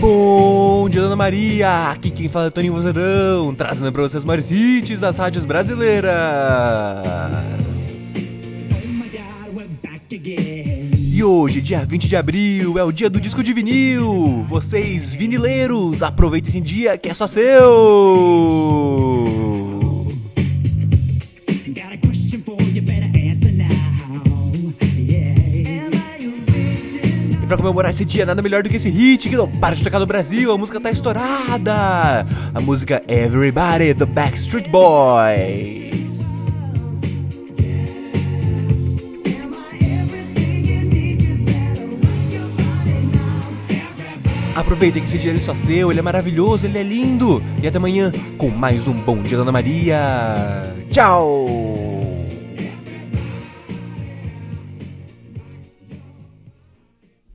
Bom dia, Dona Maria! Aqui quem fala é Toninho Vozeirão, trazendo pra vocês maiores hits das rádios brasileiras. E hoje, dia 20 de abril, é o dia do disco de vinil. Vocês, vinileiros, aproveitem esse dia que é só seu. Got a question for you, better answer now. E pra comemorar esse dia, nada melhor do que esse hit que não para de tocar no Brasil. A música tá estourada. A música Everybody, do Backstreet Boys. Aproveitem que esse dia ele é só seu, ele é maravilhoso, ele é lindo. E até amanhã com mais um Bom Dia Dona Maria. Tchau!